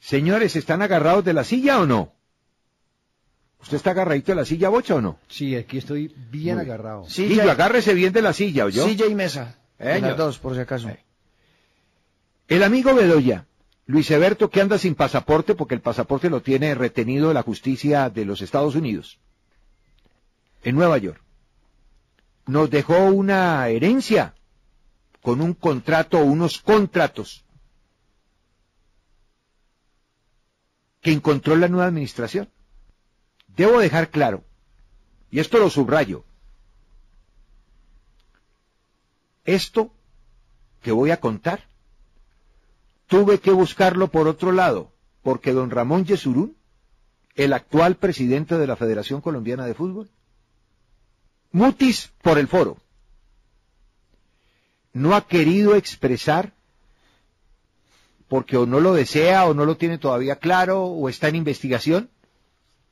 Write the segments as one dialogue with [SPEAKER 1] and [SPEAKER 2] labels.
[SPEAKER 1] Señores, ¿están agarrados de la silla o no? ¿Usted está agarradito de la silla, Bocha, o no?
[SPEAKER 2] Sí, aquí estoy bien
[SPEAKER 1] Muy-
[SPEAKER 2] agarrado.
[SPEAKER 1] Sí, agárrese bien de la silla, ¿oyó?
[SPEAKER 2] Silla y mesa.
[SPEAKER 1] Eh,
[SPEAKER 2] las dos, por si acaso.
[SPEAKER 1] Eh. El amigo Bedoya, Luis Eberto, que anda sin pasaporte porque el pasaporte lo tiene retenido la justicia de los Estados Unidos, en Nueva York, nos dejó una herencia con un contrato o unos contratos que encontró la nueva administración. Debo dejar claro, y esto lo subrayo, esto que voy a contar, tuve que buscarlo por otro lado, porque don Ramón Yesurún, el actual presidente de la Federación Colombiana de Fútbol, mutis por el foro, no ha querido expresar, porque o no lo desea o no lo tiene todavía claro o está en investigación,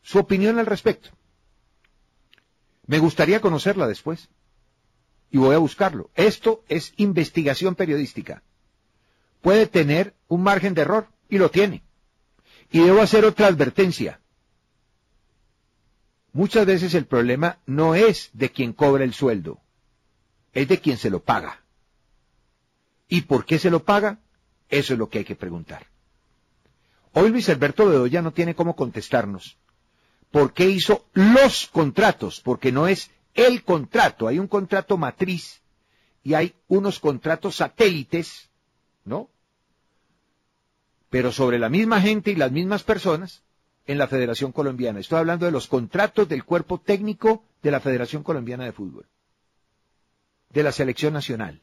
[SPEAKER 1] su opinión al respecto. Me gustaría conocerla después y voy a buscarlo. Esto es investigación periodística. Puede tener un margen de error y lo tiene. Y debo hacer otra advertencia. Muchas veces el problema no es de quien cobra el sueldo, es de quien se lo paga. ¿Y por qué se lo paga? Eso es lo que hay que preguntar. Hoy Luis Alberto Bedoya no tiene cómo contestarnos. ¿Por qué hizo los contratos? Porque no es el contrato. Hay un contrato matriz y hay unos contratos satélites, ¿no? Pero sobre la misma gente y las mismas personas en la Federación Colombiana. Estoy hablando de los contratos del cuerpo técnico de la Federación Colombiana de Fútbol, de la selección nacional.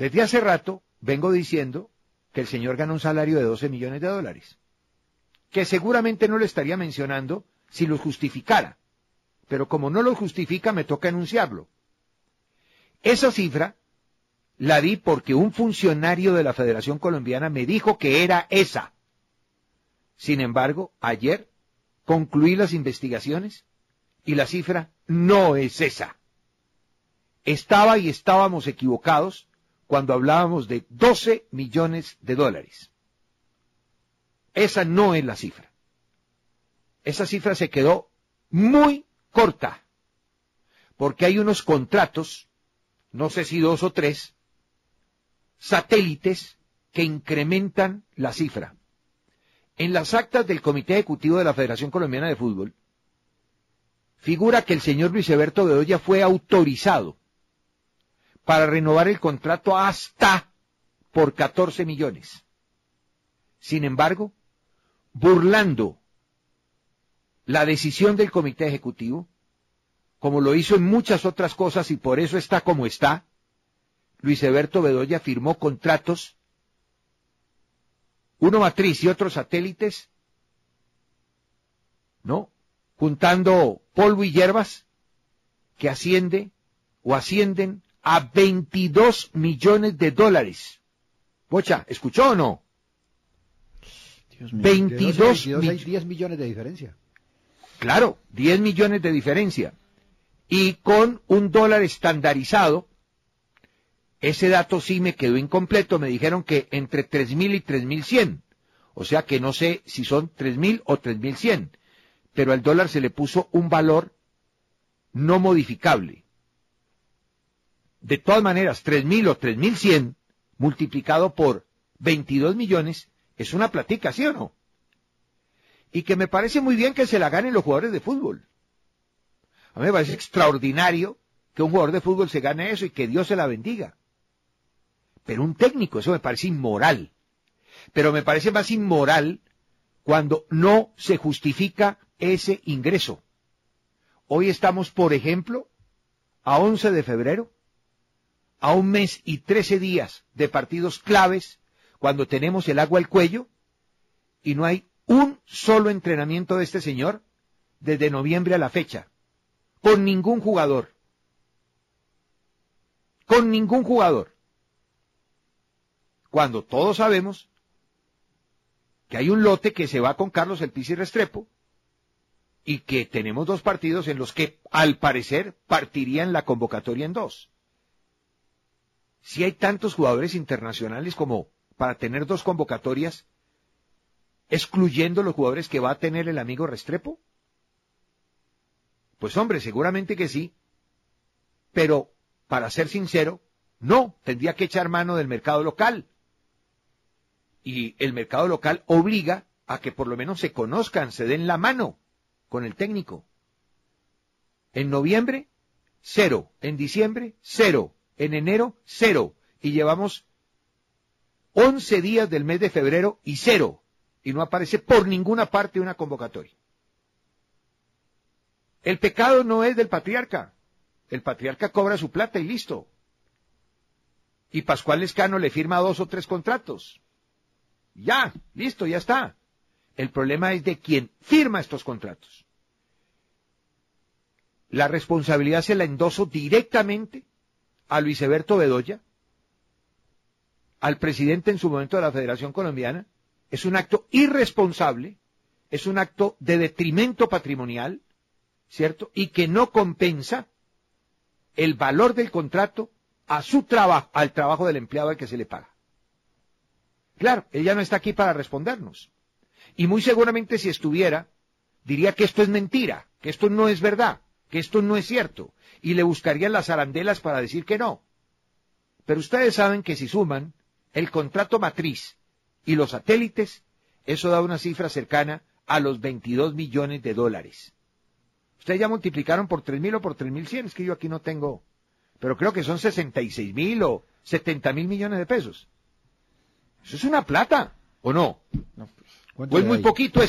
[SPEAKER 1] Desde hace rato vengo diciendo que el señor gana un salario de 12 millones de dólares, que seguramente no lo estaría mencionando si lo justificara, pero como no lo justifica me toca enunciarlo. Esa cifra la di porque un funcionario de la Federación Colombiana me dijo que era esa. Sin embargo, ayer concluí las investigaciones y la cifra no es esa. Estaba y estábamos equivocados cuando hablábamos de 12 millones de dólares. Esa no es la cifra. Esa cifra se quedó muy corta, porque hay unos contratos, no sé si dos o tres, satélites que incrementan la cifra. En las actas del Comité Ejecutivo de la Federación Colombiana de Fútbol, figura que el señor Luis Eberto Bedoya fue autorizado para renovar el contrato hasta por 14 millones. Sin embargo, burlando la decisión del Comité Ejecutivo, como lo hizo en muchas otras cosas y por eso está como está, Luis Eberto Bedoya firmó contratos, uno matriz y otros satélites, ¿no? Juntando polvo y hierbas, que asciende o ascienden a 22 millones de dólares. Bocha, ¿escuchó o no?
[SPEAKER 2] Dios mío,
[SPEAKER 1] 22
[SPEAKER 2] de 12 a 22 hay
[SPEAKER 1] mill-
[SPEAKER 2] 10 millones de diferencia.
[SPEAKER 1] Claro, 10 millones de diferencia. Y con un dólar estandarizado, ese dato sí me quedó incompleto, me dijeron que entre 3.000 y 3.100. O sea que no sé si son 3.000 o 3.100. Pero al dólar se le puso un valor no modificable. De todas maneras, 3.000 o 3.100 multiplicado por 22 millones es una platica, ¿sí o no? y que me parece muy bien que se la ganen los jugadores de fútbol. A mí me parece extraordinario que un jugador de fútbol se gane eso y que Dios se la bendiga. Pero un técnico, eso me parece inmoral. Pero me parece más inmoral cuando no se justifica ese ingreso. Hoy estamos, por ejemplo, a 11 de febrero, a un mes y 13 días de partidos claves, cuando tenemos el agua al cuello, y no hay un solo entrenamiento de este señor desde noviembre a la fecha, con ningún jugador. Con ningún jugador. Cuando todos sabemos que hay un lote que se va con Carlos El Pizzi Restrepo y que tenemos dos partidos en los que al parecer partirían la convocatoria en dos. Si hay tantos jugadores internacionales como para tener dos convocatorias, excluyendo los jugadores que va a tener el amigo Restrepo? Pues hombre, seguramente que sí. Pero, para ser sincero, no, tendría que echar mano del mercado local. Y el mercado local obliga a que por lo menos se conozcan, se den la mano con el técnico. En noviembre, cero. En diciembre, cero. En enero, cero. Y llevamos 11 días del mes de febrero y cero. Y no aparece por ninguna parte una convocatoria. El pecado no es del patriarca. El patriarca cobra su plata y listo. Y Pascual Lescano le firma dos o tres contratos. Ya, listo, ya está. El problema es de quien firma estos contratos. La responsabilidad se la endoso directamente a Luis Eberto Bedoya, al presidente en su momento de la Federación Colombiana. Es un acto irresponsable, es un acto de detrimento patrimonial, ¿cierto? Y que no compensa el valor del contrato a su trabajo, al trabajo del empleado al que se le paga. Claro, ella no está aquí para respondernos. Y muy seguramente si estuviera, diría que esto es mentira, que esto no es verdad, que esto no es cierto, y le buscarían las arandelas para decir que no. Pero ustedes saben que si suman el contrato matriz y los satélites, eso da una cifra cercana a los 22 millones de dólares. Ustedes ya multiplicaron por 3.000 o por 3.100, es que yo aquí no tengo, pero creo que son 66 mil o 70 mil millones de pesos. Eso es una plata, ¿o no?
[SPEAKER 2] No, pues,
[SPEAKER 1] ¿O es muy poquito eso?